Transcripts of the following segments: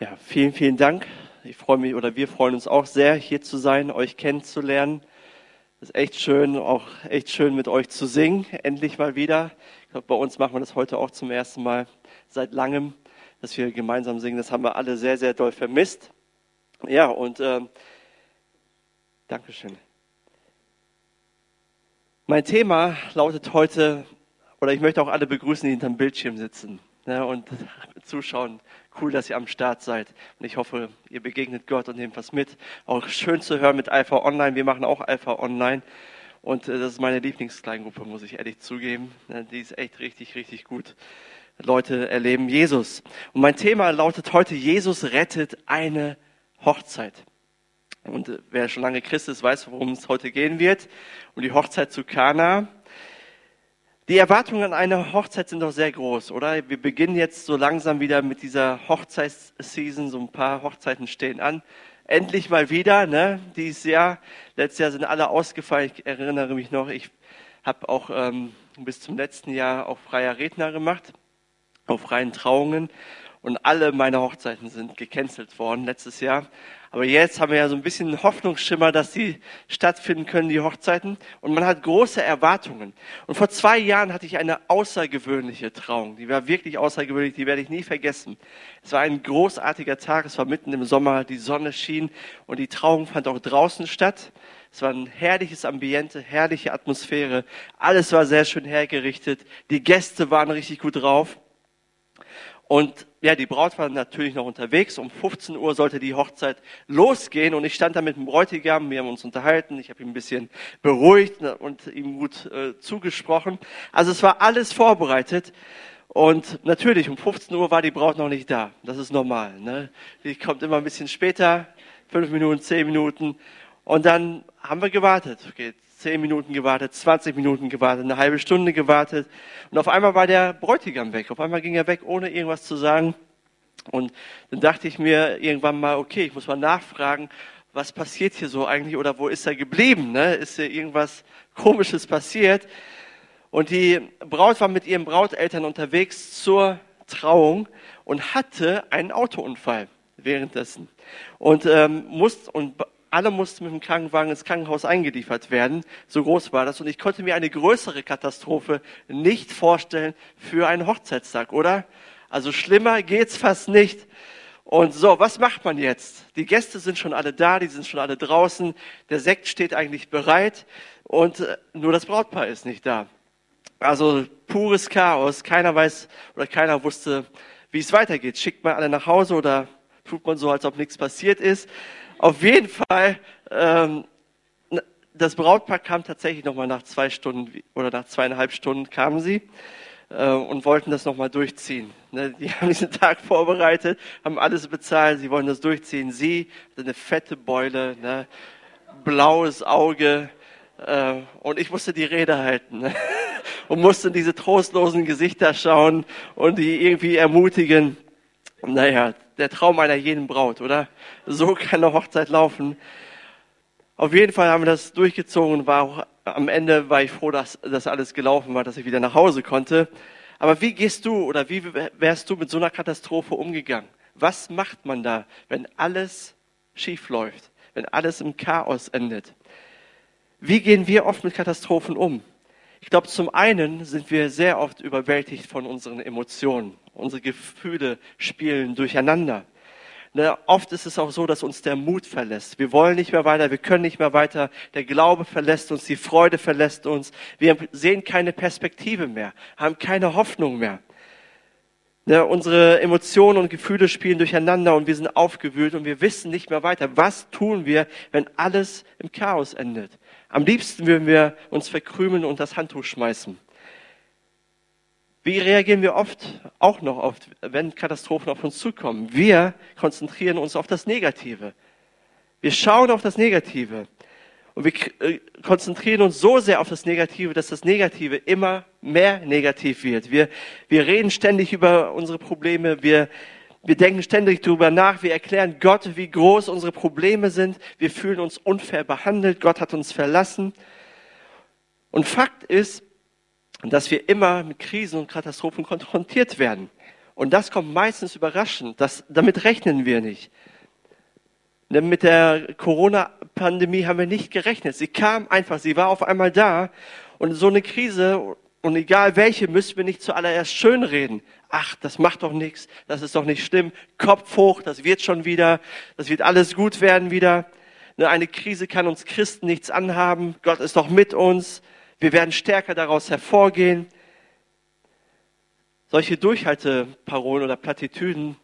Ja, vielen, vielen Dank. Ich freue mich oder wir freuen uns auch sehr, hier zu sein, euch kennenzulernen. Es ist echt schön, auch echt schön mit euch zu singen. Endlich mal wieder. Ich glaube, bei uns machen wir das heute auch zum ersten Mal seit langem, dass wir gemeinsam singen. Das haben wir alle sehr, sehr doll vermisst. Ja, und äh, Dankeschön. Mein Thema lautet heute, oder ich möchte auch alle begrüßen, die hinterm Bildschirm sitzen ne, und zuschauen. Cool, dass ihr am Start seid. Und ich hoffe, ihr begegnet Gott und nehmt was mit. Auch schön zu hören mit Alpha Online. Wir machen auch Alpha Online. Und äh, das ist meine Lieblingskleingruppe, muss ich ehrlich zugeben. Die ist echt richtig, richtig gut. Leute erleben Jesus. Und mein Thema lautet heute, Jesus rettet eine Hochzeit. Und äh, wer schon lange Christ ist, weiß, worum es heute gehen wird. Um die Hochzeit zu Kana. Die Erwartungen an eine Hochzeit sind doch sehr groß, oder? Wir beginnen jetzt so langsam wieder mit dieser Hochzeitsseason. So ein paar Hochzeiten stehen an. Endlich mal wieder, ne? Dieses Jahr. Letztes Jahr sind alle ausgefallen. Ich erinnere mich noch, ich habe auch ähm, bis zum letzten Jahr auch freier Redner gemacht, auf freien Trauungen. Und alle meine Hochzeiten sind gecancelt worden letztes Jahr. Aber jetzt haben wir ja so ein bisschen Hoffnungsschimmer, dass die stattfinden können, die Hochzeiten. Und man hat große Erwartungen. Und vor zwei Jahren hatte ich eine außergewöhnliche Trauung. Die war wirklich außergewöhnlich, die werde ich nie vergessen. Es war ein großartiger Tag, es war mitten im Sommer, die Sonne schien und die Trauung fand auch draußen statt. Es war ein herrliches Ambiente, herrliche Atmosphäre. Alles war sehr schön hergerichtet. Die Gäste waren richtig gut drauf. Und ja, die Braut war natürlich noch unterwegs. Um 15 Uhr sollte die Hochzeit losgehen und ich stand da mit dem Bräutigam. Wir haben uns unterhalten. Ich habe ihn ein bisschen beruhigt und ihm gut äh, zugesprochen. Also es war alles vorbereitet. Und natürlich, um 15 Uhr war die Braut noch nicht da. Das ist normal. Ne? Die kommt immer ein bisschen später, fünf Minuten, zehn Minuten. Und dann haben wir gewartet. Okay, zehn Minuten gewartet, 20 Minuten gewartet, eine halbe Stunde gewartet. Und auf einmal war der Bräutigam weg. Auf einmal ging er weg, ohne irgendwas zu sagen. Und dann dachte ich mir irgendwann mal, okay, ich muss mal nachfragen, was passiert hier so eigentlich oder wo ist er geblieben? Ne? Ist hier irgendwas Komisches passiert? Und die Braut war mit ihren Brauteltern unterwegs zur Trauung und hatte einen Autounfall währenddessen und ähm, muss und alle mussten mit dem Krankenwagen ins Krankenhaus eingeliefert werden. So groß war das. Und ich konnte mir eine größere Katastrophe nicht vorstellen für einen Hochzeitstag, oder? Also schlimmer geht's fast nicht. Und so, was macht man jetzt? Die Gäste sind schon alle da, die sind schon alle draußen. Der Sekt steht eigentlich bereit und äh, nur das Brautpaar ist nicht da. Also pures Chaos. Keiner weiß oder keiner wusste, wie es weitergeht. Schickt man alle nach Hause oder tut man so, als ob nichts passiert ist? Auf jeden Fall, ähm, das Brautpaar kam tatsächlich nochmal nach zwei Stunden oder nach zweieinhalb Stunden kamen sie äh, und wollten das nochmal durchziehen. Ne, die haben diesen Tag vorbereitet, haben alles bezahlt, sie wollen das durchziehen. Sie hatte eine fette Beule, ne, blaues Auge äh, und ich musste die Rede halten ne, und musste in diese trostlosen Gesichter schauen und die irgendwie ermutigen. Naja, der Traum einer jeden Braut, oder? So kann eine Hochzeit laufen. Auf jeden Fall haben wir das durchgezogen. War auch, am Ende war ich froh, dass das alles gelaufen war, dass ich wieder nach Hause konnte. Aber wie gehst du oder wie wärst du mit so einer Katastrophe umgegangen? Was macht man da, wenn alles schief läuft, wenn alles im Chaos endet? Wie gehen wir oft mit Katastrophen um? Ich glaube, zum einen sind wir sehr oft überwältigt von unseren Emotionen. Unsere Gefühle spielen durcheinander. Ne, oft ist es auch so, dass uns der Mut verlässt. Wir wollen nicht mehr weiter, wir können nicht mehr weiter. Der Glaube verlässt uns, die Freude verlässt uns. Wir sehen keine Perspektive mehr, haben keine Hoffnung mehr. Ne, unsere Emotionen und Gefühle spielen durcheinander und wir sind aufgewühlt und wir wissen nicht mehr weiter. Was tun wir, wenn alles im Chaos endet? Am liebsten würden wir uns verkrümeln und das Handtuch schmeißen. Wie reagieren wir oft, auch noch oft, wenn Katastrophen auf uns zukommen? Wir konzentrieren uns auf das Negative. Wir schauen auf das Negative. Und wir äh, konzentrieren uns so sehr auf das Negative, dass das Negative immer mehr negativ wird. Wir, wir reden ständig über unsere Probleme. Wir, wir denken ständig darüber nach. Wir erklären Gott, wie groß unsere Probleme sind. Wir fühlen uns unfair behandelt. Gott hat uns verlassen. Und Fakt ist, dass wir immer mit Krisen und Katastrophen konfrontiert werden. Und das kommt meistens überraschend. Das, damit rechnen wir nicht. Denn mit der Corona-Pandemie haben wir nicht gerechnet. Sie kam einfach, sie war auf einmal da. Und so eine Krise, und egal welche, müssen wir nicht zuallererst schönreden. Ach, das macht doch nichts, das ist doch nicht schlimm. Kopf hoch, das wird schon wieder, das wird alles gut werden wieder. Ne, eine Krise kann uns Christen nichts anhaben. Gott ist doch mit uns. Wir werden stärker daraus hervorgehen. Solche Durchhalteparolen oder Plattitüden,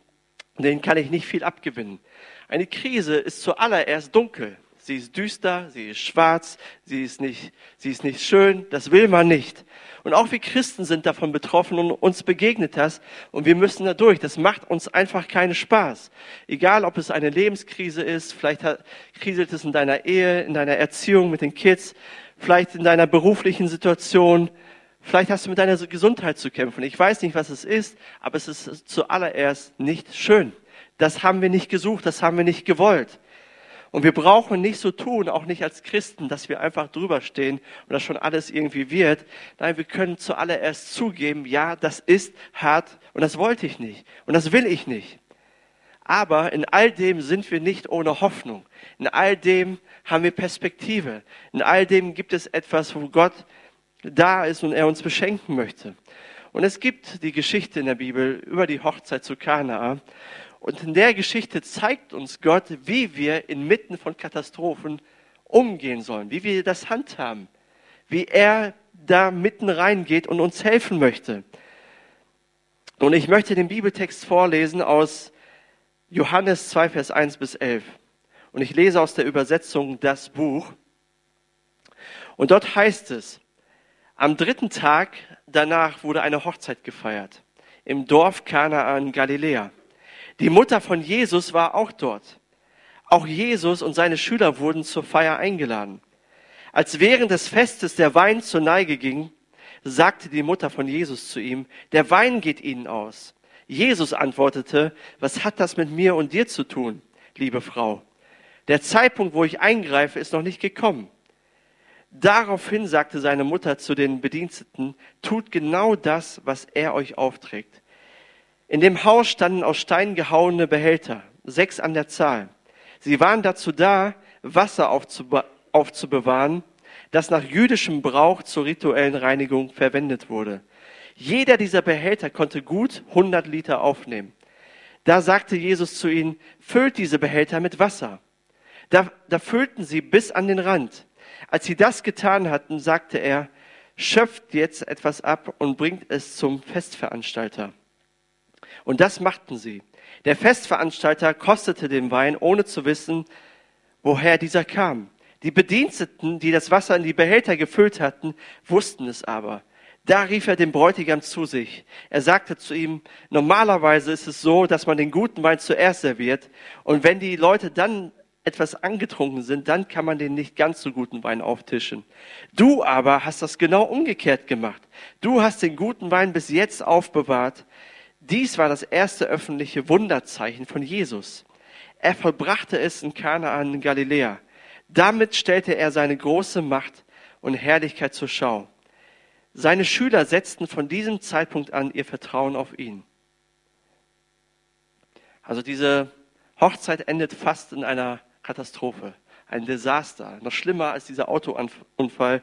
denen kann ich nicht viel abgewinnen. Eine Krise ist zuallererst dunkel. Sie ist düster, sie ist schwarz, sie ist nicht, sie ist nicht schön. Das will man nicht. Und auch wir Christen sind davon betroffen und uns begegnet das. Und wir müssen da durch. Das macht uns einfach keinen Spaß. Egal, ob es eine Lebenskrise ist, vielleicht kriselt es in deiner Ehe, in deiner Erziehung mit den Kids, vielleicht in deiner beruflichen Situation, vielleicht hast du mit deiner Gesundheit zu kämpfen. Ich weiß nicht, was es ist, aber es ist zuallererst nicht schön. Das haben wir nicht gesucht, das haben wir nicht gewollt. Und wir brauchen nicht so tun, auch nicht als Christen, dass wir einfach drüber stehen und das schon alles irgendwie wird. Nein, wir können zuallererst zugeben, ja, das ist hart und das wollte ich nicht und das will ich nicht. Aber in all dem sind wir nicht ohne Hoffnung. In all dem haben wir Perspektive. In all dem gibt es etwas, wo Gott da ist und er uns beschenken möchte. Und es gibt die Geschichte in der Bibel über die Hochzeit zu Kanaa. Und in der Geschichte zeigt uns Gott, wie wir inmitten von Katastrophen umgehen sollen, wie wir das handhaben, wie er da mitten reingeht und uns helfen möchte. Und ich möchte den Bibeltext vorlesen aus Johannes 2, Vers 1 bis 11. Und ich lese aus der Übersetzung das Buch. Und dort heißt es, am dritten Tag danach wurde eine Hochzeit gefeiert im Dorf Kana in Galiläa. Die Mutter von Jesus war auch dort. Auch Jesus und seine Schüler wurden zur Feier eingeladen. Als während des Festes der Wein zur Neige ging, sagte die Mutter von Jesus zu ihm, der Wein geht ihnen aus. Jesus antwortete, was hat das mit mir und dir zu tun, liebe Frau? Der Zeitpunkt, wo ich eingreife, ist noch nicht gekommen. Daraufhin sagte seine Mutter zu den Bediensteten, tut genau das, was er euch aufträgt. In dem Haus standen aus Stein gehauene Behälter, sechs an der Zahl. Sie waren dazu da, Wasser aufzube aufzubewahren, das nach jüdischem Brauch zur rituellen Reinigung verwendet wurde. Jeder dieser Behälter konnte gut 100 Liter aufnehmen. Da sagte Jesus zu ihnen, füllt diese Behälter mit Wasser. Da, da füllten sie bis an den Rand. Als sie das getan hatten, sagte er, schöpft jetzt etwas ab und bringt es zum Festveranstalter. Und das machten sie. Der Festveranstalter kostete den Wein, ohne zu wissen, woher dieser kam. Die Bediensteten, die das Wasser in die Behälter gefüllt hatten, wussten es aber. Da rief er den Bräutigam zu sich. Er sagte zu ihm, normalerweise ist es so, dass man den guten Wein zuerst serviert und wenn die Leute dann etwas angetrunken sind, dann kann man den nicht ganz so guten Wein auftischen. Du aber hast das genau umgekehrt gemacht. Du hast den guten Wein bis jetzt aufbewahrt. Dies war das erste öffentliche Wunderzeichen von Jesus. Er vollbrachte es in Kanaan in Galiläa. Damit stellte er seine große Macht und Herrlichkeit zur Schau. Seine Schüler setzten von diesem Zeitpunkt an ihr Vertrauen auf ihn. Also diese Hochzeit endet fast in einer Katastrophe, ein Desaster, noch schlimmer als dieser Autounfall,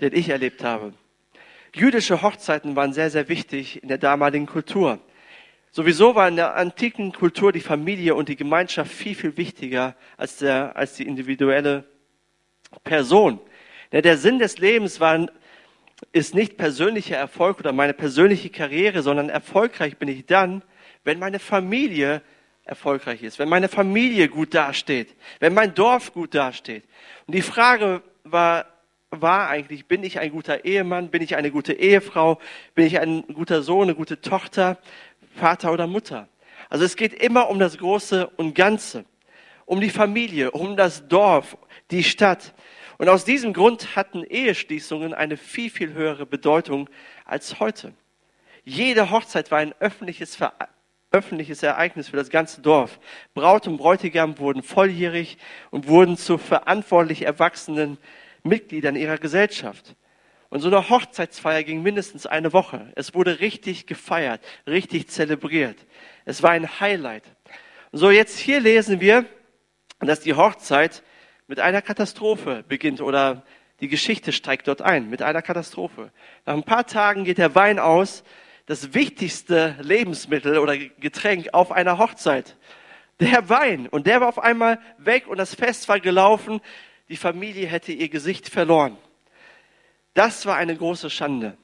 den ich erlebt habe. Jüdische Hochzeiten waren sehr, sehr wichtig in der damaligen Kultur. Sowieso war in der antiken Kultur die Familie und die Gemeinschaft viel, viel wichtiger als, der, als die individuelle Person. Der Sinn des Lebens war, ist nicht persönlicher Erfolg oder meine persönliche Karriere, sondern erfolgreich bin ich dann, wenn meine Familie erfolgreich ist, wenn meine Familie gut dasteht, wenn mein Dorf gut dasteht. Und die Frage war, war eigentlich, bin ich ein guter Ehemann, bin ich eine gute Ehefrau, bin ich ein guter Sohn, eine gute Tochter, Vater oder Mutter. Also es geht immer um das Große und Ganze, um die Familie, um das Dorf, die Stadt. Und aus diesem Grund hatten Eheschließungen eine viel, viel höhere Bedeutung als heute. Jede Hochzeit war ein öffentliches, öffentliches Ereignis für das ganze Dorf. Braut und Bräutigam wurden volljährig und wurden zu verantwortlich erwachsenen Mitgliedern ihrer Gesellschaft. Und so eine Hochzeitsfeier ging mindestens eine Woche. Es wurde richtig gefeiert, richtig zelebriert. Es war ein Highlight. Und so jetzt hier lesen wir, dass die Hochzeit mit einer Katastrophe beginnt oder die Geschichte steigt dort ein mit einer Katastrophe. Nach ein paar Tagen geht der Wein aus, das wichtigste Lebensmittel oder Getränk auf einer Hochzeit. Der Wein. Und der war auf einmal weg und das Fest war gelaufen. Die Familie hätte ihr Gesicht verloren. Das war eine große Schande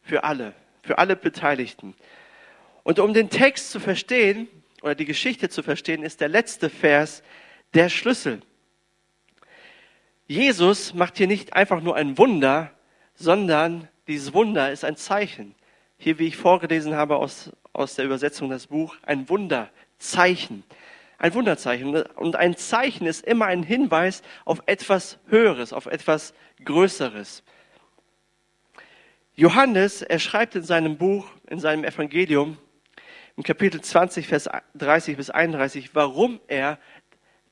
für alle, für alle Beteiligten. Und um den Text zu verstehen oder die Geschichte zu verstehen, ist der letzte Vers der Schlüssel. Jesus macht hier nicht einfach nur ein Wunder, sondern dieses Wunder ist ein Zeichen. Hier, wie ich vorgelesen habe aus, aus der Übersetzung das Buch, ein Wunderzeichen. Ein Wunderzeichen. Und ein Zeichen ist immer ein Hinweis auf etwas Höheres, auf etwas Größeres. Johannes, er schreibt in seinem Buch, in seinem Evangelium, im Kapitel 20, Vers 30 bis 31, warum er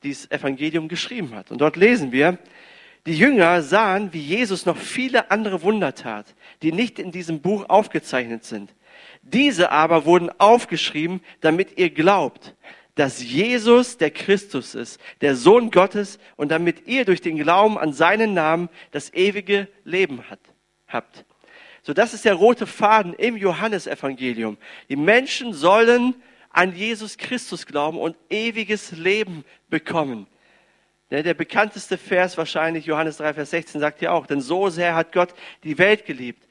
dieses Evangelium geschrieben hat. Und dort lesen wir, die Jünger sahen, wie Jesus noch viele andere Wunder tat, die nicht in diesem Buch aufgezeichnet sind. Diese aber wurden aufgeschrieben, damit ihr glaubt, dass Jesus der Christus ist, der Sohn Gottes, und damit ihr durch den Glauben an seinen Namen das ewige Leben hat, habt. So, das ist der rote Faden im Johannesevangelium. Die Menschen sollen an Jesus Christus glauben und ewiges Leben bekommen. Der bekannteste Vers wahrscheinlich, Johannes 3, Vers 16, sagt ja auch, denn so sehr hat Gott die Welt geliebt,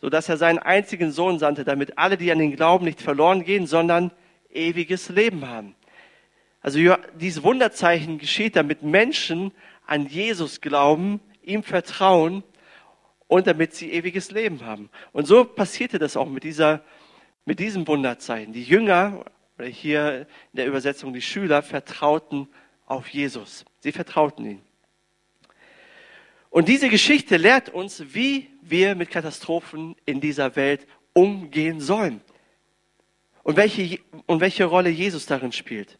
so dass er seinen einzigen Sohn sandte, damit alle, die an den Glauben nicht verloren gehen, sondern ewiges Leben haben. Also dieses Wunderzeichen geschieht, damit Menschen an Jesus glauben, ihm vertrauen und damit sie ewiges Leben haben. Und so passierte das auch mit, dieser, mit diesem Wunderzeichen. Die Jünger, oder hier in der Übersetzung die Schüler, vertrauten auf Jesus. Sie vertrauten ihm. Und diese Geschichte lehrt uns, wie wir mit Katastrophen in dieser Welt umgehen sollen. Und welche, und welche Rolle Jesus darin spielt.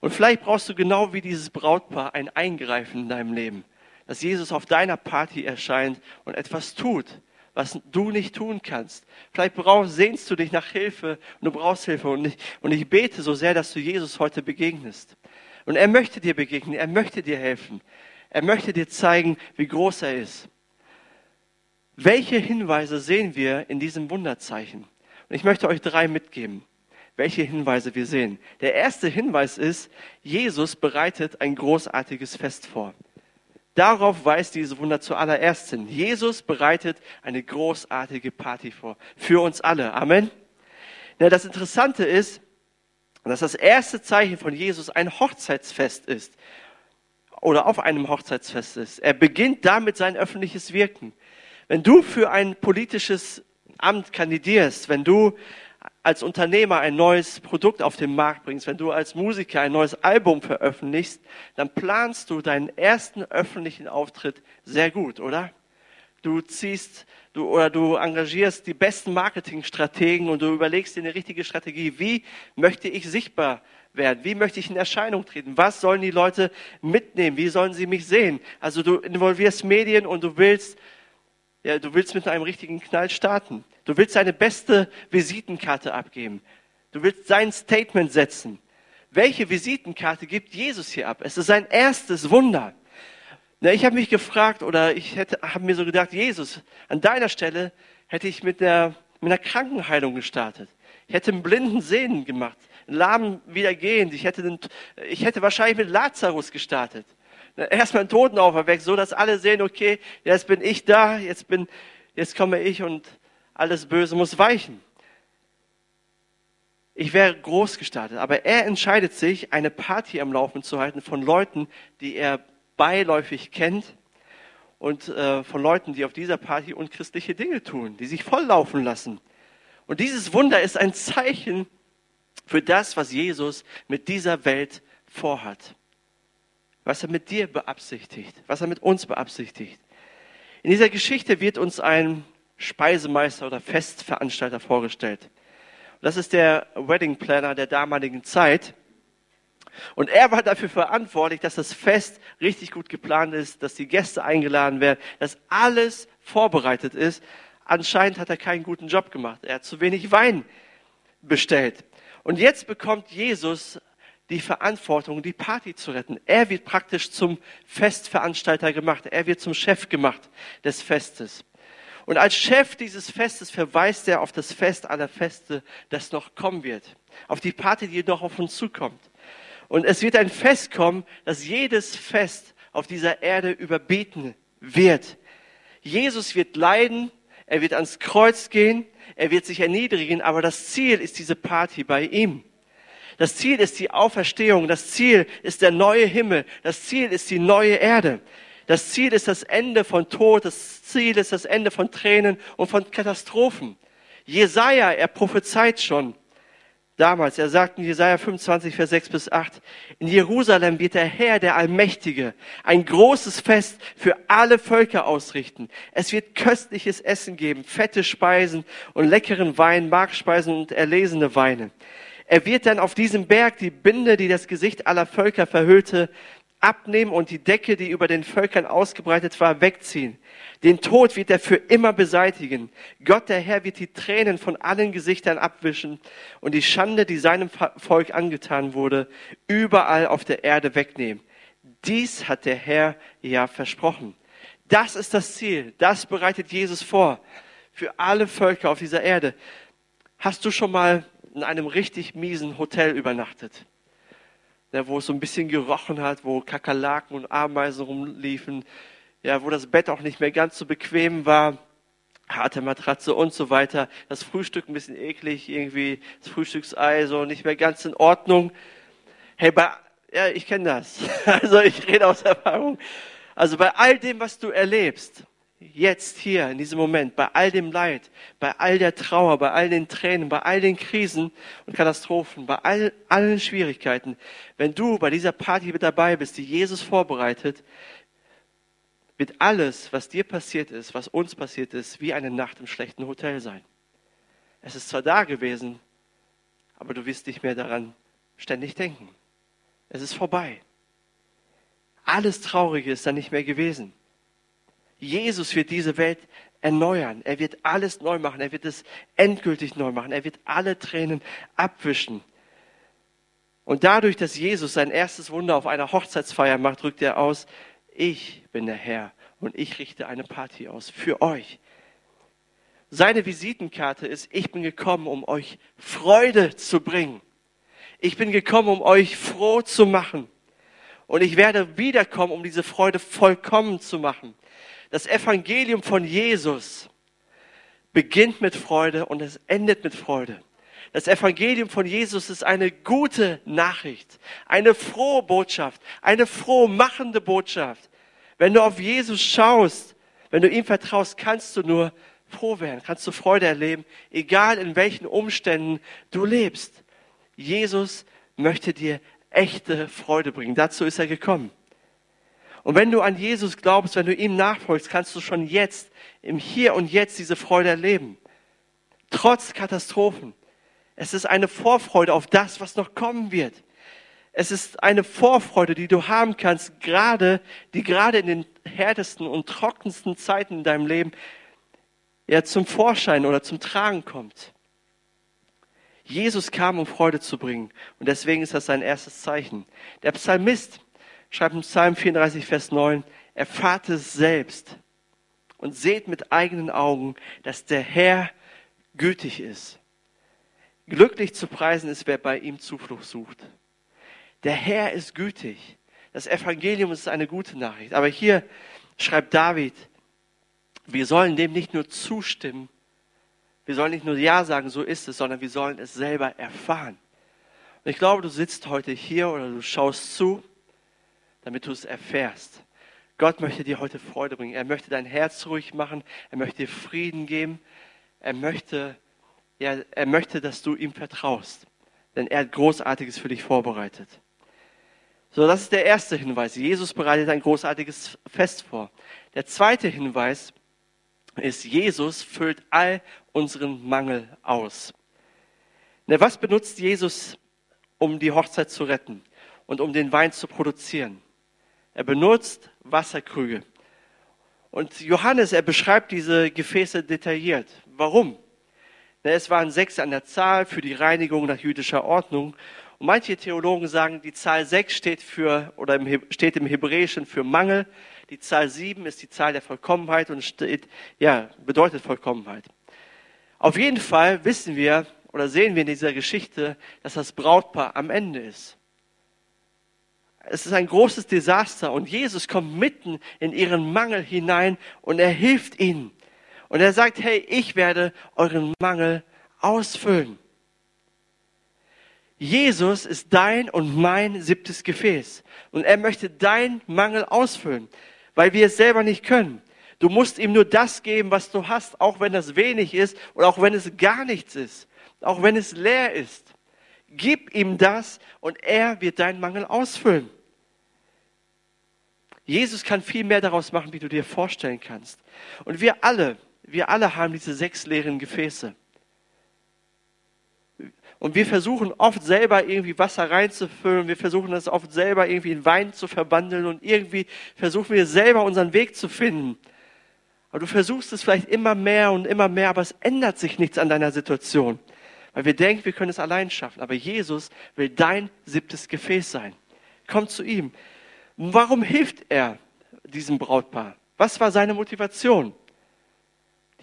Und vielleicht brauchst du genau wie dieses Brautpaar ein Eingreifen in deinem Leben dass Jesus auf deiner Party erscheint und etwas tut, was du nicht tun kannst. Vielleicht brauchst, sehnst du dich nach Hilfe und du brauchst Hilfe. Und ich, und ich bete so sehr, dass du Jesus heute begegnest. Und er möchte dir begegnen, er möchte dir helfen. Er möchte dir zeigen, wie groß er ist. Welche Hinweise sehen wir in diesem Wunderzeichen? Und ich möchte euch drei mitgeben, welche Hinweise wir sehen. Der erste Hinweis ist, Jesus bereitet ein großartiges Fest vor. Darauf weist dieses Wunder zuallererst hin. Jesus bereitet eine großartige Party vor. Für uns alle. Amen. Ja, das Interessante ist, dass das erste Zeichen von Jesus ein Hochzeitsfest ist. Oder auf einem Hochzeitsfest ist. Er beginnt damit sein öffentliches Wirken. Wenn du für ein politisches Amt kandidierst, wenn du als Unternehmer ein neues Produkt auf den Markt bringst, wenn du als Musiker ein neues Album veröffentlichst, dann planst du deinen ersten öffentlichen Auftritt sehr gut, oder? Du ziehst du, oder du engagierst die besten Marketingstrategen und du überlegst dir eine richtige Strategie. Wie möchte ich sichtbar werden? Wie möchte ich in Erscheinung treten? Was sollen die Leute mitnehmen? Wie sollen sie mich sehen? Also du involvierst Medien und du willst ja, du willst mit einem richtigen Knall starten. Du willst seine beste Visitenkarte abgeben. Du willst sein Statement setzen. Welche Visitenkarte gibt Jesus hier ab? Es ist sein erstes Wunder. Ich habe mich gefragt oder ich hätte, habe mir so gedacht, Jesus, an deiner Stelle hätte ich mit, der, mit einer Krankenheilung gestartet. Ich hätte einen blinden Sehnen gemacht, einen Lahmen wieder gehend. Ich hätte, den, ich hätte wahrscheinlich mit Lazarus gestartet erstmal einen Toten auferweckt, so dass alle sehen, okay, jetzt bin ich da, jetzt bin, jetzt komme ich und alles Böse muss weichen. Ich wäre groß gestartet, aber er entscheidet sich, eine Party am Laufen zu halten von Leuten, die er beiläufig kennt und äh, von Leuten, die auf dieser Party unchristliche Dinge tun, die sich volllaufen lassen. Und dieses Wunder ist ein Zeichen für das, was Jesus mit dieser Welt vorhat was er mit dir beabsichtigt, was er mit uns beabsichtigt. In dieser Geschichte wird uns ein Speisemeister oder Festveranstalter vorgestellt. das ist der Wedding Planner der damaligen Zeit. Und er war dafür verantwortlich, dass das Fest richtig gut geplant ist, dass die Gäste eingeladen werden, dass alles vorbereitet ist. Anscheinend hat er keinen guten Job gemacht. Er hat zu wenig Wein bestellt. Und jetzt bekommt Jesus die Verantwortung, die Party zu retten. Er wird praktisch zum Festveranstalter gemacht. Er wird zum Chef gemacht des Festes. Und als Chef dieses Festes verweist er auf das Fest aller Feste, das noch kommen wird. Auf die Party, die noch auf uns zukommt. Und es wird ein Fest kommen, das jedes Fest auf dieser Erde überbieten wird. Jesus wird leiden, er wird ans Kreuz gehen, er wird sich erniedrigen, aber das Ziel ist diese Party bei ihm. Das Ziel ist die Auferstehung, das Ziel ist der neue Himmel, das Ziel ist die neue Erde. Das Ziel ist das Ende von Tod, das Ziel ist das Ende von Tränen und von Katastrophen. Jesaja, er prophezeit schon damals, er sagt in Jesaja 25, Vers 6 bis 8, in Jerusalem wird der Herr, der Allmächtige, ein großes Fest für alle Völker ausrichten. Es wird köstliches Essen geben, fette Speisen und leckeren Wein, Markspeisen und erlesene Weine. Er wird dann auf diesem Berg die Binde, die das Gesicht aller Völker verhüllte, abnehmen und die Decke, die über den Völkern ausgebreitet war, wegziehen. Den Tod wird er für immer beseitigen. Gott, der Herr, wird die Tränen von allen Gesichtern abwischen und die Schande, die seinem Volk angetan wurde, überall auf der Erde wegnehmen. Dies hat der Herr ja versprochen. Das ist das Ziel. Das bereitet Jesus vor für alle Völker auf dieser Erde. Hast du schon mal in einem richtig miesen Hotel übernachtet? ja, wo es so ein bisschen gerochen hat, wo Kakerlaken und Ameisen rumliefen, ja, wo das Bett auch nicht mehr ganz so bequem war, harte Matratze und so weiter, das Frühstück ein bisschen eklig, irgendwie das Frühstücksei so nicht mehr ganz in Ordnung. Hey, bei, ja, ich kenne das. Also ich rede aus Erfahrung. Also bei all dem, was du erlebst, jetzt hier in diesem Moment, bei all dem Leid, bei all der Trauer, bei all den Tränen, bei all den Krisen und Katastrophen, bei all, allen Schwierigkeiten, wenn du bei dieser Party mit dabei bist, die Jesus vorbereitet, wird alles, was dir passiert ist, was uns passiert ist, wie eine Nacht im schlechten Hotel sein. Es ist zwar da gewesen, aber du wirst nicht mehr daran ständig denken. Es ist vorbei. Alles Traurige ist dann nicht mehr gewesen. Jesus wird diese Welt erneuern. Er wird alles neu machen. Er wird es endgültig neu machen. Er wird alle Tränen abwischen. Und dadurch, dass Jesus sein erstes Wunder auf einer Hochzeitsfeier macht, drückt er aus, ich bin der Herr und ich richte eine Party aus für euch. Seine Visitenkarte ist, ich bin gekommen, um euch Freude zu bringen. Ich bin gekommen, um euch froh zu machen. Und ich werde wiederkommen, um diese Freude vollkommen zu machen. Das Evangelium von Jesus beginnt mit Freude und es endet mit Freude. Das Evangelium von Jesus ist eine gute Nachricht, eine frohe Botschaft, eine froh machende Botschaft. Wenn du auf Jesus schaust, wenn du ihm vertraust, kannst du nur froh werden, kannst du Freude erleben, egal in welchen Umständen du lebst. Jesus möchte dir echte Freude bringen. Dazu ist er gekommen. Und wenn du an Jesus glaubst, wenn du ihm nachfolgst, kannst du schon jetzt, im Hier und Jetzt diese Freude erleben. Trotz Katastrophen. Es ist eine Vorfreude auf das, was noch kommen wird. Es ist eine Vorfreude, die du haben kannst, gerade, die gerade in den härtesten und trockensten Zeiten in deinem Leben ja zum Vorschein oder zum Tragen kommt. Jesus kam, um Freude zu bringen. Und deswegen ist das sein erstes Zeichen. Der Psalmist, schreibt im Psalm 34, Vers 9, erfahrt es selbst und seht mit eigenen Augen, dass der Herr gütig ist. Glücklich zu preisen ist, wer bei ihm Zuflucht sucht. Der Herr ist gütig. Das Evangelium ist eine gute Nachricht. Aber hier schreibt David, wir sollen dem nicht nur zustimmen, wir sollen nicht nur Ja sagen, so ist es, sondern wir sollen es selber erfahren. Und ich glaube, du sitzt heute hier oder du schaust zu damit du es erfährst. Gott möchte dir heute Freude bringen. Er möchte dein Herz ruhig machen. Er möchte dir Frieden geben. Er möchte, ja, er möchte, dass du ihm vertraust. Denn er hat Großartiges für dich vorbereitet. So, das ist der erste Hinweis. Jesus bereitet ein großartiges Fest vor. Der zweite Hinweis ist, Jesus füllt all unseren Mangel aus. Na, was benutzt Jesus, um die Hochzeit zu retten und um den Wein zu produzieren? Er benutzt Wasserkrüge. Und Johannes, er beschreibt diese Gefäße detailliert. Warum? Es waren sechs an der Zahl für die Reinigung nach jüdischer Ordnung. Und manche Theologen sagen, die Zahl sechs steht für, oder im, steht im Hebräischen für Mangel. Die Zahl sieben ist die Zahl der Vollkommenheit und steht, ja, bedeutet Vollkommenheit. Auf jeden Fall wissen wir oder sehen wir in dieser Geschichte, dass das Brautpaar am Ende ist. Es ist ein großes Desaster und Jesus kommt mitten in ihren Mangel hinein und er hilft ihnen. Und er sagt, hey, ich werde euren Mangel ausfüllen. Jesus ist dein und mein siebtes Gefäß. Und er möchte deinen Mangel ausfüllen, weil wir es selber nicht können. Du musst ihm nur das geben, was du hast, auch wenn das wenig ist oder auch wenn es gar nichts ist, auch wenn es leer ist. Gib ihm das und er wird deinen Mangel ausfüllen. Jesus kann viel mehr daraus machen, wie du dir vorstellen kannst. Und wir alle, wir alle haben diese sechs leeren Gefäße. Und wir versuchen oft selber irgendwie Wasser reinzufüllen. Wir versuchen das oft selber irgendwie in Wein zu verwandeln und irgendwie versuchen wir selber unseren Weg zu finden. Aber du versuchst es vielleicht immer mehr und immer mehr, aber es ändert sich nichts an deiner Situation. Weil wir denken, wir können es allein schaffen. Aber Jesus will dein siebtes Gefäß sein. Komm zu ihm. Warum hilft er diesem Brautpaar? Was war seine Motivation?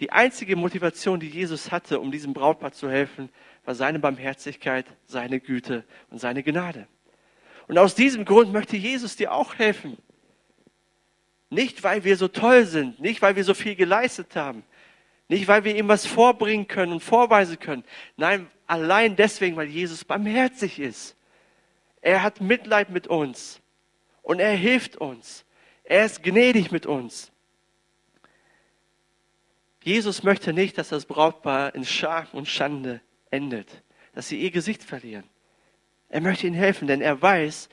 Die einzige Motivation, die Jesus hatte, um diesem Brautpaar zu helfen, war seine Barmherzigkeit, seine Güte und seine Gnade. Und aus diesem Grund möchte Jesus dir auch helfen. Nicht, weil wir so toll sind, nicht, weil wir so viel geleistet haben, nicht, weil wir ihm was vorbringen können und vorweisen können. Nein, allein deswegen, weil Jesus barmherzig ist. Er hat Mitleid mit uns und er hilft uns. Er ist gnädig mit uns. Jesus möchte nicht, dass das Brautpaar in Scham und Schande endet, dass sie ihr Gesicht verlieren. Er möchte ihnen helfen, denn er weiß,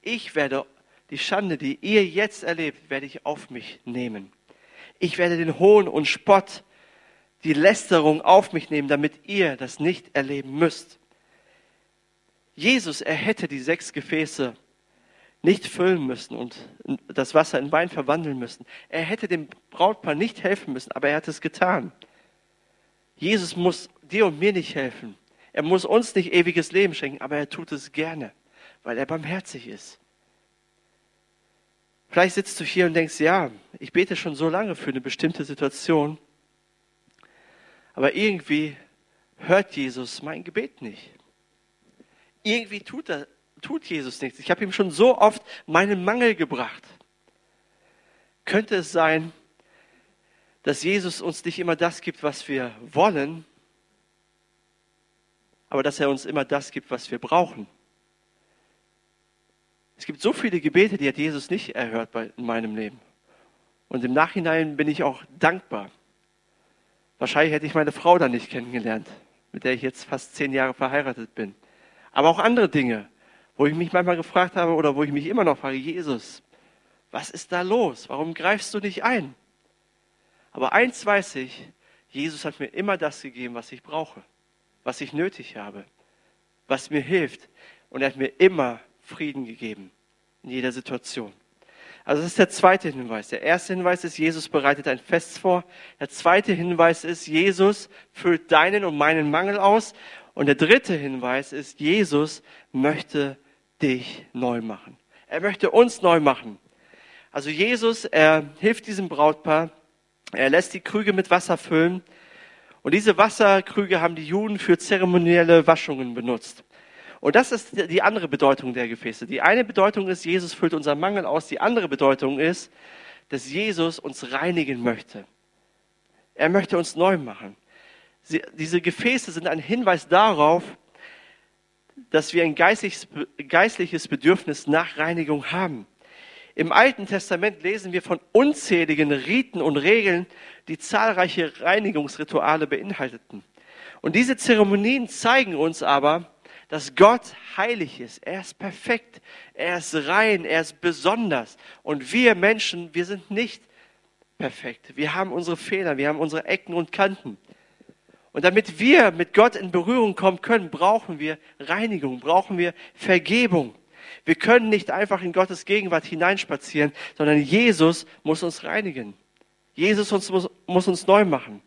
ich werde die Schande, die ihr jetzt erlebt, werde ich auf mich nehmen. Ich werde den Hohn und Spott, die Lästerung auf mich nehmen, damit ihr das nicht erleben müsst. Jesus, er hätte die sechs Gefäße nicht füllen müssen und das Wasser in Wein verwandeln müssen. Er hätte dem Brautpaar nicht helfen müssen, aber er hat es getan. Jesus muss dir und mir nicht helfen. Er muss uns nicht ewiges Leben schenken, aber er tut es gerne, weil er barmherzig ist. Vielleicht sitzt du hier und denkst, ja, ich bete schon so lange für eine bestimmte Situation, aber irgendwie hört Jesus mein Gebet nicht. Irgendwie tut er tut Jesus nichts. Ich habe ihm schon so oft meinen Mangel gebracht. Könnte es sein, dass Jesus uns nicht immer das gibt, was wir wollen, aber dass er uns immer das gibt, was wir brauchen? Es gibt so viele Gebete, die hat Jesus nicht erhört in meinem Leben. Und im Nachhinein bin ich auch dankbar. Wahrscheinlich hätte ich meine Frau dann nicht kennengelernt, mit der ich jetzt fast zehn Jahre verheiratet bin. Aber auch andere Dinge wo ich mich manchmal gefragt habe oder wo ich mich immer noch frage, Jesus, was ist da los? Warum greifst du nicht ein? Aber eins weiß ich, Jesus hat mir immer das gegeben, was ich brauche, was ich nötig habe, was mir hilft. Und er hat mir immer Frieden gegeben in jeder Situation. Also das ist der zweite Hinweis. Der erste Hinweis ist, Jesus bereitet ein Fest vor. Der zweite Hinweis ist, Jesus füllt deinen und meinen Mangel aus. Und der dritte Hinweis ist, Jesus möchte dich neu machen. Er möchte uns neu machen. Also Jesus, er hilft diesem Brautpaar. Er lässt die Krüge mit Wasser füllen. Und diese Wasserkrüge haben die Juden für zeremonielle Waschungen benutzt. Und das ist die andere Bedeutung der Gefäße. Die eine Bedeutung ist, Jesus füllt unseren Mangel aus. Die andere Bedeutung ist, dass Jesus uns reinigen möchte. Er möchte uns neu machen. Sie, diese Gefäße sind ein Hinweis darauf, dass wir ein geistliches, geistliches Bedürfnis nach Reinigung haben. Im Alten Testament lesen wir von unzähligen Riten und Regeln, die zahlreiche Reinigungsrituale beinhalteten. Und diese Zeremonien zeigen uns aber, dass Gott heilig ist. Er ist perfekt. Er ist rein. Er ist besonders. Und wir Menschen, wir sind nicht perfekt. Wir haben unsere Fehler. Wir haben unsere Ecken und Kanten. Und damit wir mit Gott in Berührung kommen können, brauchen wir Reinigung, brauchen wir Vergebung. Wir können nicht einfach in Gottes Gegenwart hineinspazieren, sondern Jesus muss uns reinigen. Jesus uns, muss, muss uns neu machen.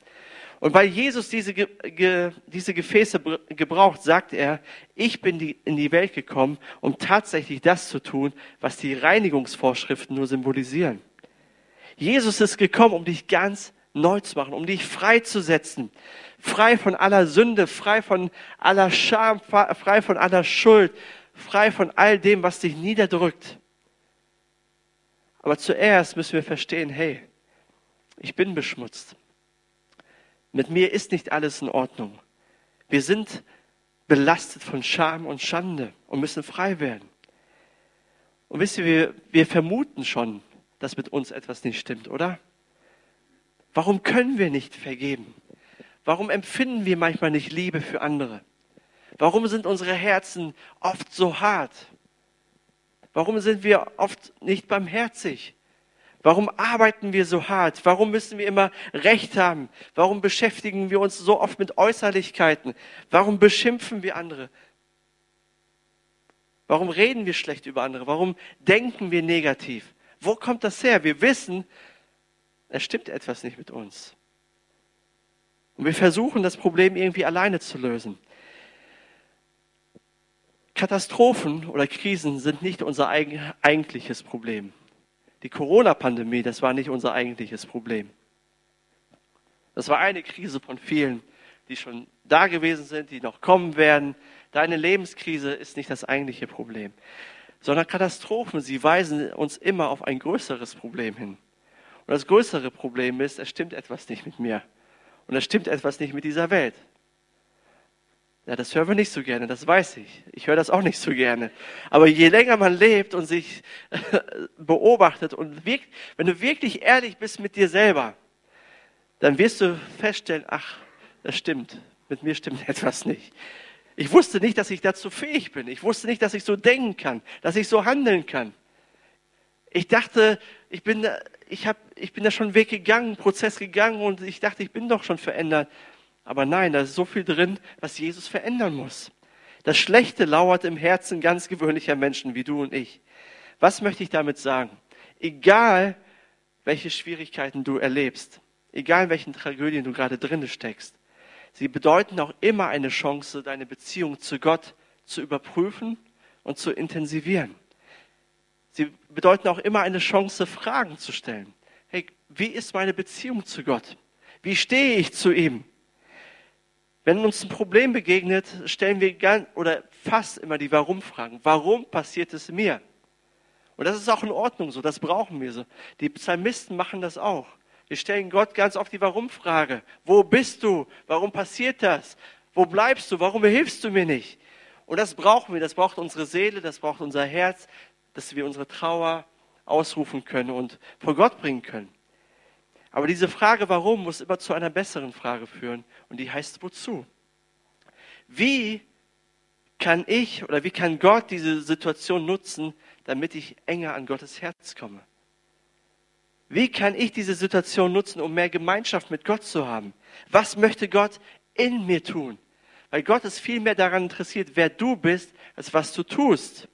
Und weil Jesus diese, ge, diese Gefäße gebraucht, sagt er, ich bin die, in die Welt gekommen, um tatsächlich das zu tun, was die Reinigungsvorschriften nur symbolisieren. Jesus ist gekommen, um dich ganz neu zu machen, um dich freizusetzen. Frei von aller Sünde, frei von aller Scham, frei von aller Schuld, frei von all dem, was dich niederdrückt. Aber zuerst müssen wir verstehen, hey, ich bin beschmutzt. Mit mir ist nicht alles in Ordnung. Wir sind belastet von Scham und Schande und müssen frei werden. Und wisst ihr, wir, wir vermuten schon, dass mit uns etwas nicht stimmt, oder? Warum können wir nicht vergeben? Warum empfinden wir manchmal nicht Liebe für andere? Warum sind unsere Herzen oft so hart? Warum sind wir oft nicht barmherzig? Warum arbeiten wir so hart? Warum müssen wir immer Recht haben? Warum beschäftigen wir uns so oft mit Äußerlichkeiten? Warum beschimpfen wir andere? Warum reden wir schlecht über andere? Warum denken wir negativ? Wo kommt das her? Wir wissen, es stimmt etwas nicht mit uns. Und wir versuchen, das Problem irgendwie alleine zu lösen. Katastrophen oder Krisen sind nicht unser eigentliches Problem. Die Corona-Pandemie, das war nicht unser eigentliches Problem. Das war eine Krise von vielen, die schon da gewesen sind, die noch kommen werden. Deine Lebenskrise ist nicht das eigentliche Problem, sondern Katastrophen, sie weisen uns immer auf ein größeres Problem hin. Und das größere Problem ist, es stimmt etwas nicht mit mir. Und es stimmt etwas nicht mit dieser Welt. Ja, das hören wir nicht so gerne, das weiß ich. Ich höre das auch nicht so gerne. Aber je länger man lebt und sich beobachtet und wirkt, wenn du wirklich ehrlich bist mit dir selber, dann wirst du feststellen, ach, das stimmt, mit mir stimmt etwas nicht. Ich wusste nicht, dass ich dazu fähig bin. Ich wusste nicht, dass ich so denken kann, dass ich so handeln kann. Ich dachte, ich bin, ich, hab, ich bin da schon einen Weg gegangen, einen Prozess gegangen und ich dachte, ich bin doch schon verändert. Aber nein, da ist so viel drin, was Jesus verändern muss. Das Schlechte lauert im Herzen ganz gewöhnlicher Menschen wie du und ich. Was möchte ich damit sagen? Egal, welche Schwierigkeiten du erlebst, egal in welchen Tragödien du gerade drinne steckst, sie bedeuten auch immer eine Chance, deine Beziehung zu Gott zu überprüfen und zu intensivieren. Sie bedeuten auch immer eine Chance, Fragen zu stellen. Hey, wie ist meine Beziehung zu Gott? Wie stehe ich zu ihm? Wenn uns ein Problem begegnet, stellen wir ganz, oder fast immer die Warum-Fragen. Warum passiert es mir? Und das ist auch in Ordnung so, das brauchen wir so. Die Psalmisten machen das auch. Wir stellen Gott ganz oft die Warum-Frage. Wo bist du? Warum passiert das? Wo bleibst du? Warum hilfst du mir nicht? Und das brauchen wir, das braucht unsere Seele, das braucht unser Herz, dass wir unsere Trauer ausrufen können und vor Gott bringen können. Aber diese Frage, warum, muss immer zu einer besseren Frage führen. Und die heißt, wozu? Wie kann ich oder wie kann Gott diese Situation nutzen, damit ich enger an Gottes Herz komme? Wie kann ich diese Situation nutzen, um mehr Gemeinschaft mit Gott zu haben? Was möchte Gott in mir tun? Weil Gott ist viel mehr daran interessiert, wer du bist, als was du tust.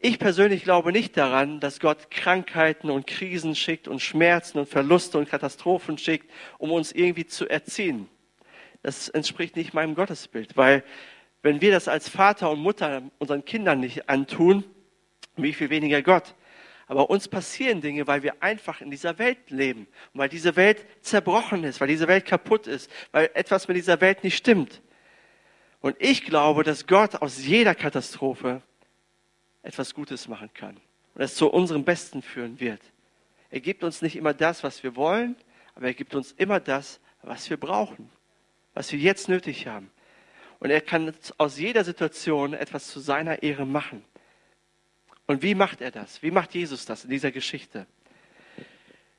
Ich persönlich glaube nicht daran, dass Gott Krankheiten und Krisen schickt und Schmerzen und Verluste und Katastrophen schickt, um uns irgendwie zu erziehen. Das entspricht nicht meinem Gottesbild, weil wenn wir das als Vater und Mutter unseren Kindern nicht antun, wie viel weniger Gott. Aber uns passieren Dinge, weil wir einfach in dieser Welt leben und weil diese Welt zerbrochen ist, weil diese Welt kaputt ist, weil etwas mit dieser Welt nicht stimmt. Und ich glaube, dass Gott aus jeder Katastrophe etwas Gutes machen kann und es zu unserem Besten führen wird. Er gibt uns nicht immer das, was wir wollen, aber er gibt uns immer das, was wir brauchen, was wir jetzt nötig haben. Und er kann aus jeder Situation etwas zu seiner Ehre machen. Und wie macht er das? Wie macht Jesus das in dieser Geschichte?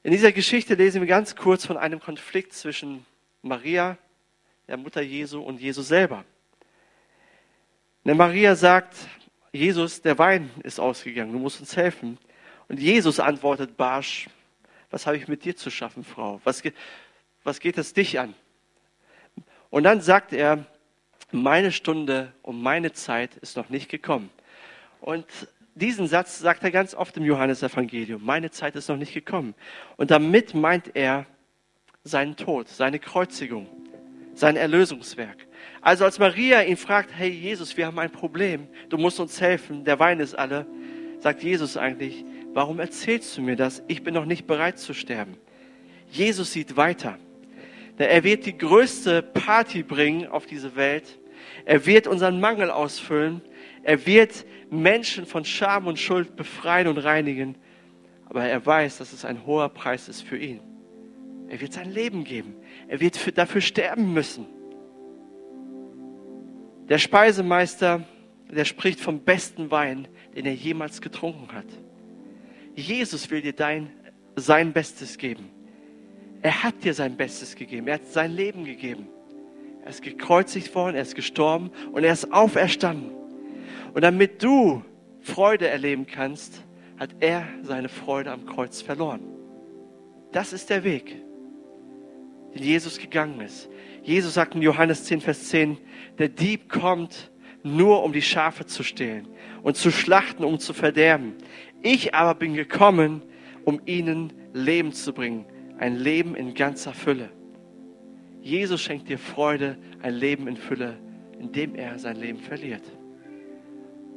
In dieser Geschichte lesen wir ganz kurz von einem Konflikt zwischen Maria, der Mutter Jesu, und Jesus selber. Denn Maria sagt, Jesus, der Wein ist ausgegangen, du musst uns helfen. Und Jesus antwortet barsch, was habe ich mit dir zu schaffen, Frau? Was, was geht es dich an? Und dann sagt er, meine Stunde und meine Zeit ist noch nicht gekommen. Und diesen Satz sagt er ganz oft im Johannesevangelium. Meine Zeit ist noch nicht gekommen. Und damit meint er seinen Tod, seine Kreuzigung, sein Erlösungswerk. Also als Maria ihn fragt, hey Jesus, wir haben ein Problem, du musst uns helfen, der Wein ist alle, sagt Jesus eigentlich, warum erzählst du mir das? Ich bin noch nicht bereit zu sterben. Jesus sieht weiter. Er wird die größte Party bringen auf diese Welt. Er wird unseren Mangel ausfüllen. Er wird Menschen von Scham und Schuld befreien und reinigen. Aber er weiß, dass es ein hoher Preis ist für ihn. Er wird sein Leben geben. Er wird dafür sterben müssen. Der Speisemeister, der spricht vom besten Wein, den er jemals getrunken hat. Jesus will dir dein, sein Bestes geben. Er hat dir sein Bestes gegeben. Er hat sein Leben gegeben. Er ist gekreuzigt worden, er ist gestorben und er ist auferstanden. Und damit du Freude erleben kannst, hat er seine Freude am Kreuz verloren. Das ist der Weg, den Jesus gegangen ist. Jesus sagt in Johannes 10, Vers 10, der Dieb kommt nur, um die Schafe zu stehlen und zu schlachten, um zu verderben. Ich aber bin gekommen, um ihnen Leben zu bringen ein Leben in ganzer Fülle. Jesus schenkt dir Freude, ein Leben in Fülle, indem er sein Leben verliert.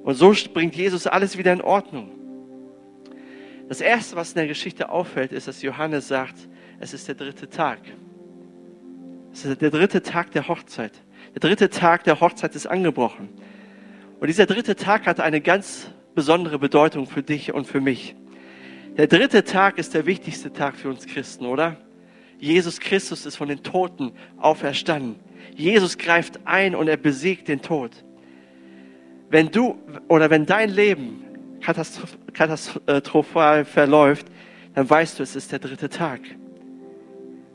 Und so bringt Jesus alles wieder in Ordnung. Das Erste, was in der Geschichte auffällt, ist, dass Johannes sagt, es ist der dritte Tag. Es ist der dritte Tag der Hochzeit. Der dritte Tag der Hochzeit ist angebrochen. Und dieser dritte Tag hat eine ganz besondere Bedeutung für dich und für mich. Der dritte Tag ist der wichtigste Tag für uns Christen, oder? Jesus Christus ist von den Toten auferstanden. Jesus greift ein und er besiegt den Tod. Wenn du oder wenn dein Leben katastrophal verläuft, dann weißt du, es ist der dritte Tag.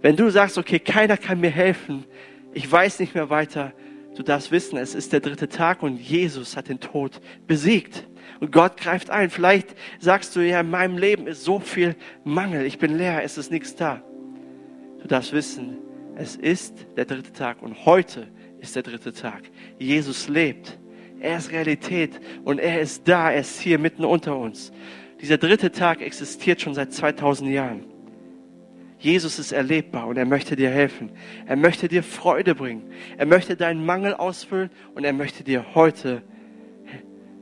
Wenn du sagst, okay, keiner kann mir helfen, ich weiß nicht mehr weiter, du darfst wissen, es ist der dritte Tag und Jesus hat den Tod besiegt. Und Gott greift ein. Vielleicht sagst du, ja, in meinem Leben ist so viel Mangel. Ich bin leer, es ist nichts da. Du darfst wissen, es ist der dritte Tag und heute ist der dritte Tag. Jesus lebt. Er ist Realität und er ist da, er ist hier mitten unter uns. Dieser dritte Tag existiert schon seit 2000 Jahren. Jesus ist erlebbar und er möchte dir helfen. Er möchte dir Freude bringen. Er möchte deinen Mangel ausfüllen und er möchte dir heute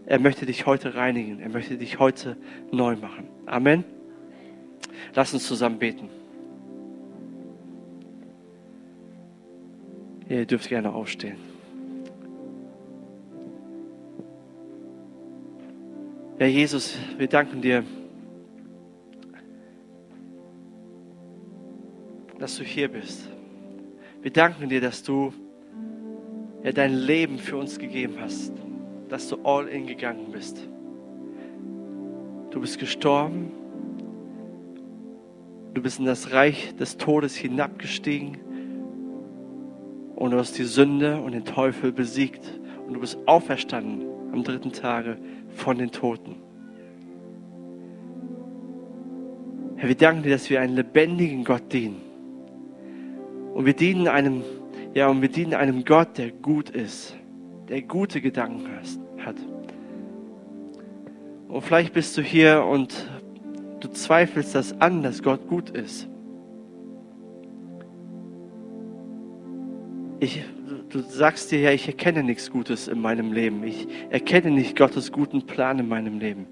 er möchte dich heute reinigen. Er möchte dich heute neu machen. Amen. Lass uns zusammen beten. Ihr dürft gerne aufstehen. Herr Jesus, wir danken dir, dass du hier bist. Wir danken dir, dass du ja, dein Leben für uns gegeben hast dass du all in gegangen bist. Du bist gestorben. Du bist in das Reich des Todes hinabgestiegen und du hast die Sünde und den Teufel besiegt und du bist auferstanden am dritten Tage von den Toten. Herr, wir danken dir, dass wir einen lebendigen Gott dienen. Und wir dienen einem, ja, und wir dienen einem Gott, der gut ist der gute Gedanken hat. Und vielleicht bist du hier und du zweifelst das an, dass Gott gut ist. Ich, du sagst dir ja, ich erkenne nichts Gutes in meinem Leben. Ich erkenne nicht Gottes guten Plan in meinem Leben.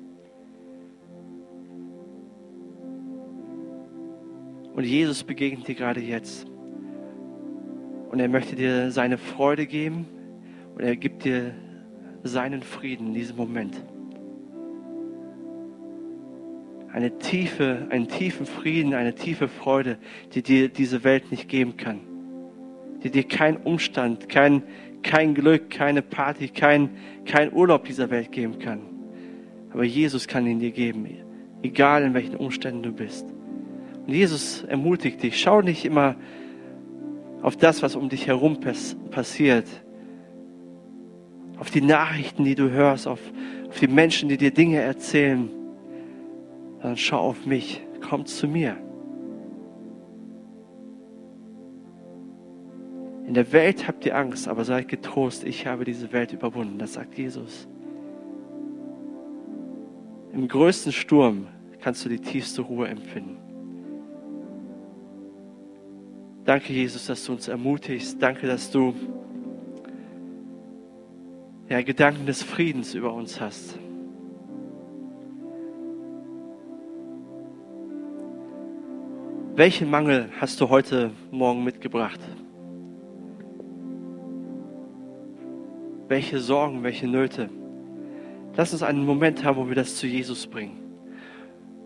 Und Jesus begegnet dir gerade jetzt. Und er möchte dir seine Freude geben, und er gibt dir seinen Frieden in diesem Moment. Eine tiefe, einen tiefen Frieden, eine tiefe Freude, die dir diese Welt nicht geben kann. Die dir kein Umstand, kein, kein Glück, keine Party, kein, kein Urlaub dieser Welt geben kann. Aber Jesus kann ihn dir geben, egal in welchen Umständen du bist. Und Jesus ermutigt dich, schau nicht immer auf das, was um dich herum passiert, auf die Nachrichten, die du hörst, auf, auf die Menschen, die dir Dinge erzählen, dann schau auf mich, komm zu mir. In der Welt habt ihr Angst, aber seid getrost, ich habe diese Welt überwunden. Das sagt Jesus. Im größten Sturm kannst du die tiefste Ruhe empfinden. Danke, Jesus, dass du uns ermutigst. Danke, dass du ja, Gedanken des Friedens über uns hast. Welchen Mangel hast du heute Morgen mitgebracht? Welche Sorgen, welche Nöte? Lass uns einen Moment haben, wo wir das zu Jesus bringen.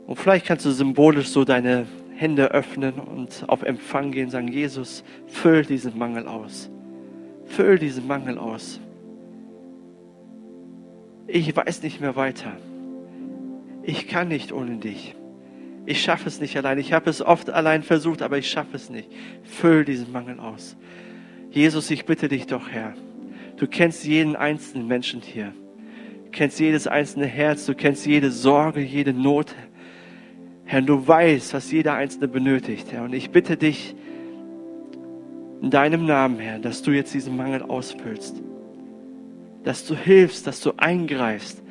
Und vielleicht kannst du symbolisch so deine Hände öffnen und auf Empfang gehen, sagen, Jesus, füll diesen Mangel aus. Füll diesen Mangel aus. Ich weiß nicht mehr weiter. Ich kann nicht ohne dich. Ich schaffe es nicht allein. Ich habe es oft allein versucht, aber ich schaffe es nicht. Füll diesen Mangel aus. Jesus, ich bitte dich doch, Herr. Du kennst jeden einzelnen Menschen hier. Du kennst jedes einzelne Herz. Du kennst jede Sorge, jede Not. Herr, du weißt, was jeder Einzelne benötigt, Herr. Und ich bitte dich in deinem Namen, Herr, dass du jetzt diesen Mangel ausfüllst. Dass du hilfst, dass du eingreifst.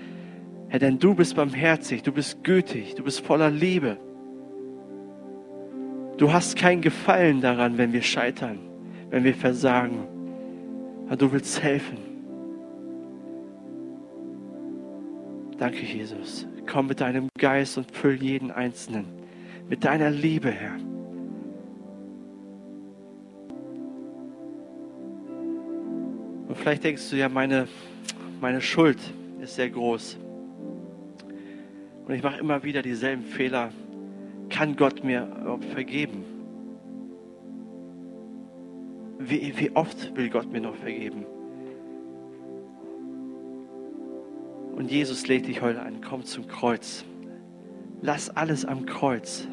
Herr, denn du bist barmherzig, du bist gütig, du bist voller Liebe. Du hast kein Gefallen daran, wenn wir scheitern, wenn wir versagen. Aber du willst helfen. Danke, Jesus. Komm mit deinem Geist und füll jeden Einzelnen mit deiner Liebe, Herr. Und vielleicht denkst du ja, meine, meine Schuld ist sehr groß. Und ich mache immer wieder dieselben Fehler kann Gott mir vergeben? Wie, wie oft will Gott mir noch vergeben? Und Jesus lädt dich heute ein, komm zum Kreuz. Lass alles am Kreuz.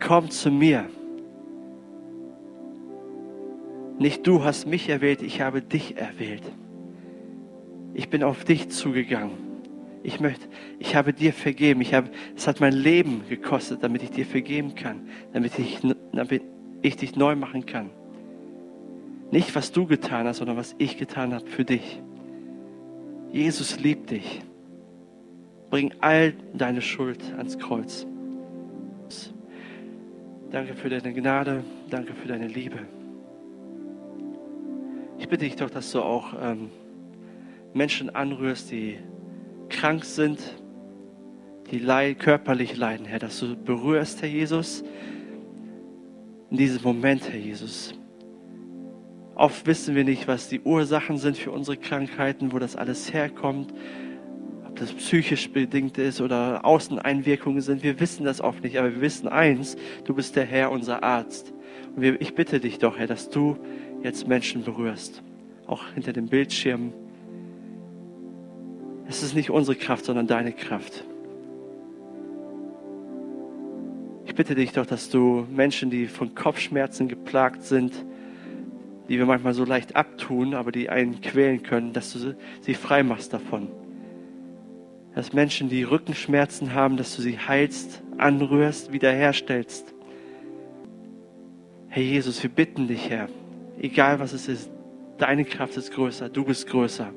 Komm zu mir. Nicht du hast mich erwählt, ich habe dich erwählt. Ich bin auf dich zugegangen. Ich möchte, ich habe dir vergeben. Ich habe, es hat mein Leben gekostet, damit ich dir vergeben kann, damit ich, damit ich dich neu machen kann. Nicht, was du getan hast, sondern was ich getan habe für dich. Jesus liebt dich. Bring all deine Schuld ans Kreuz. Danke für deine Gnade, danke für deine Liebe. Ich bitte dich doch, dass du auch ähm, Menschen anrührst, die krank sind, die leid, körperlich leiden, Herr, dass du berührst, Herr Jesus, in diesem Moment, Herr Jesus. Oft wissen wir nicht, was die Ursachen sind für unsere Krankheiten, wo das alles herkommt, ob das psychisch bedingt ist oder Außeneinwirkungen sind. Wir wissen das oft nicht, aber wir wissen eins, du bist der Herr, unser Arzt. Und wir, ich bitte dich doch, Herr, dass du jetzt Menschen berührst, auch hinter dem Bildschirm es ist nicht unsere Kraft, sondern deine Kraft. Ich bitte dich doch, dass du Menschen, die von Kopfschmerzen geplagt sind, die wir manchmal so leicht abtun, aber die einen quälen können, dass du sie frei machst davon. Dass Menschen, die Rückenschmerzen haben, dass du sie heilst, anrührst, wiederherstellst. Herr Jesus, wir bitten dich, Herr, egal was es ist, deine Kraft ist größer, du bist größer.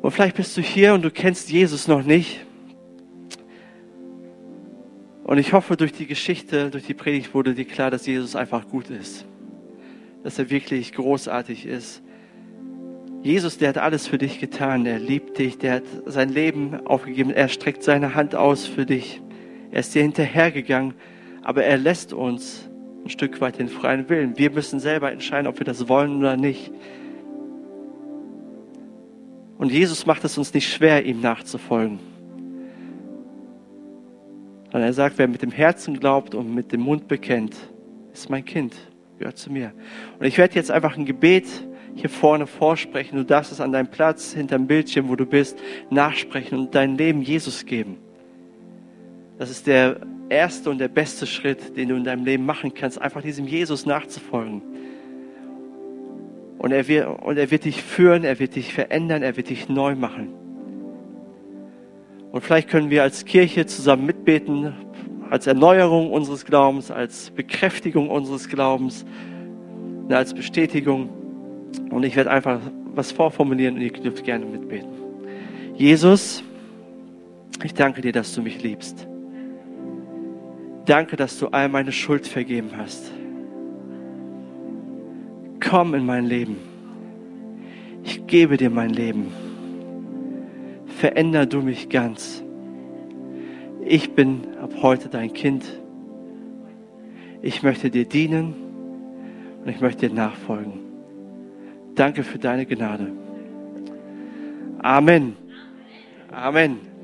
Und vielleicht bist du hier und du kennst Jesus noch nicht. Und ich hoffe, durch die Geschichte, durch die Predigt wurde dir klar, dass Jesus einfach gut ist. Dass er wirklich großartig ist. Jesus, der hat alles für dich getan. Er liebt dich. Der hat sein Leben aufgegeben. Er streckt seine Hand aus für dich. Er ist dir hinterhergegangen. Aber er lässt uns ein Stück weit den freien Willen. Wir müssen selber entscheiden, ob wir das wollen oder nicht. Und Jesus macht es uns nicht schwer, ihm nachzufolgen. Und er sagt, wer mit dem Herzen glaubt und mit dem Mund bekennt, ist mein Kind, gehört zu mir. Und ich werde jetzt einfach ein Gebet hier vorne vorsprechen. Du darfst es an deinem Platz, hinterm Bildschirm, wo du bist, nachsprechen und dein Leben Jesus geben. Das ist der erste und der beste Schritt, den du in deinem Leben machen kannst, einfach diesem Jesus nachzufolgen. Und er, wird, und er wird dich führen, er wird dich verändern, er wird dich neu machen. Und vielleicht können wir als Kirche zusammen mitbeten, als Erneuerung unseres Glaubens, als Bekräftigung unseres Glaubens, als Bestätigung. Und ich werde einfach was vorformulieren und ihr dürft gerne mitbeten. Jesus, Ich danke dir, dass du mich liebst. Danke, dass du all meine Schuld vergeben hast. Komm in mein Leben. Ich gebe dir mein Leben. Veränder du mich ganz. Ich bin ab heute dein Kind. Ich möchte dir dienen und ich möchte dir nachfolgen. Danke für deine Gnade. Amen. Amen.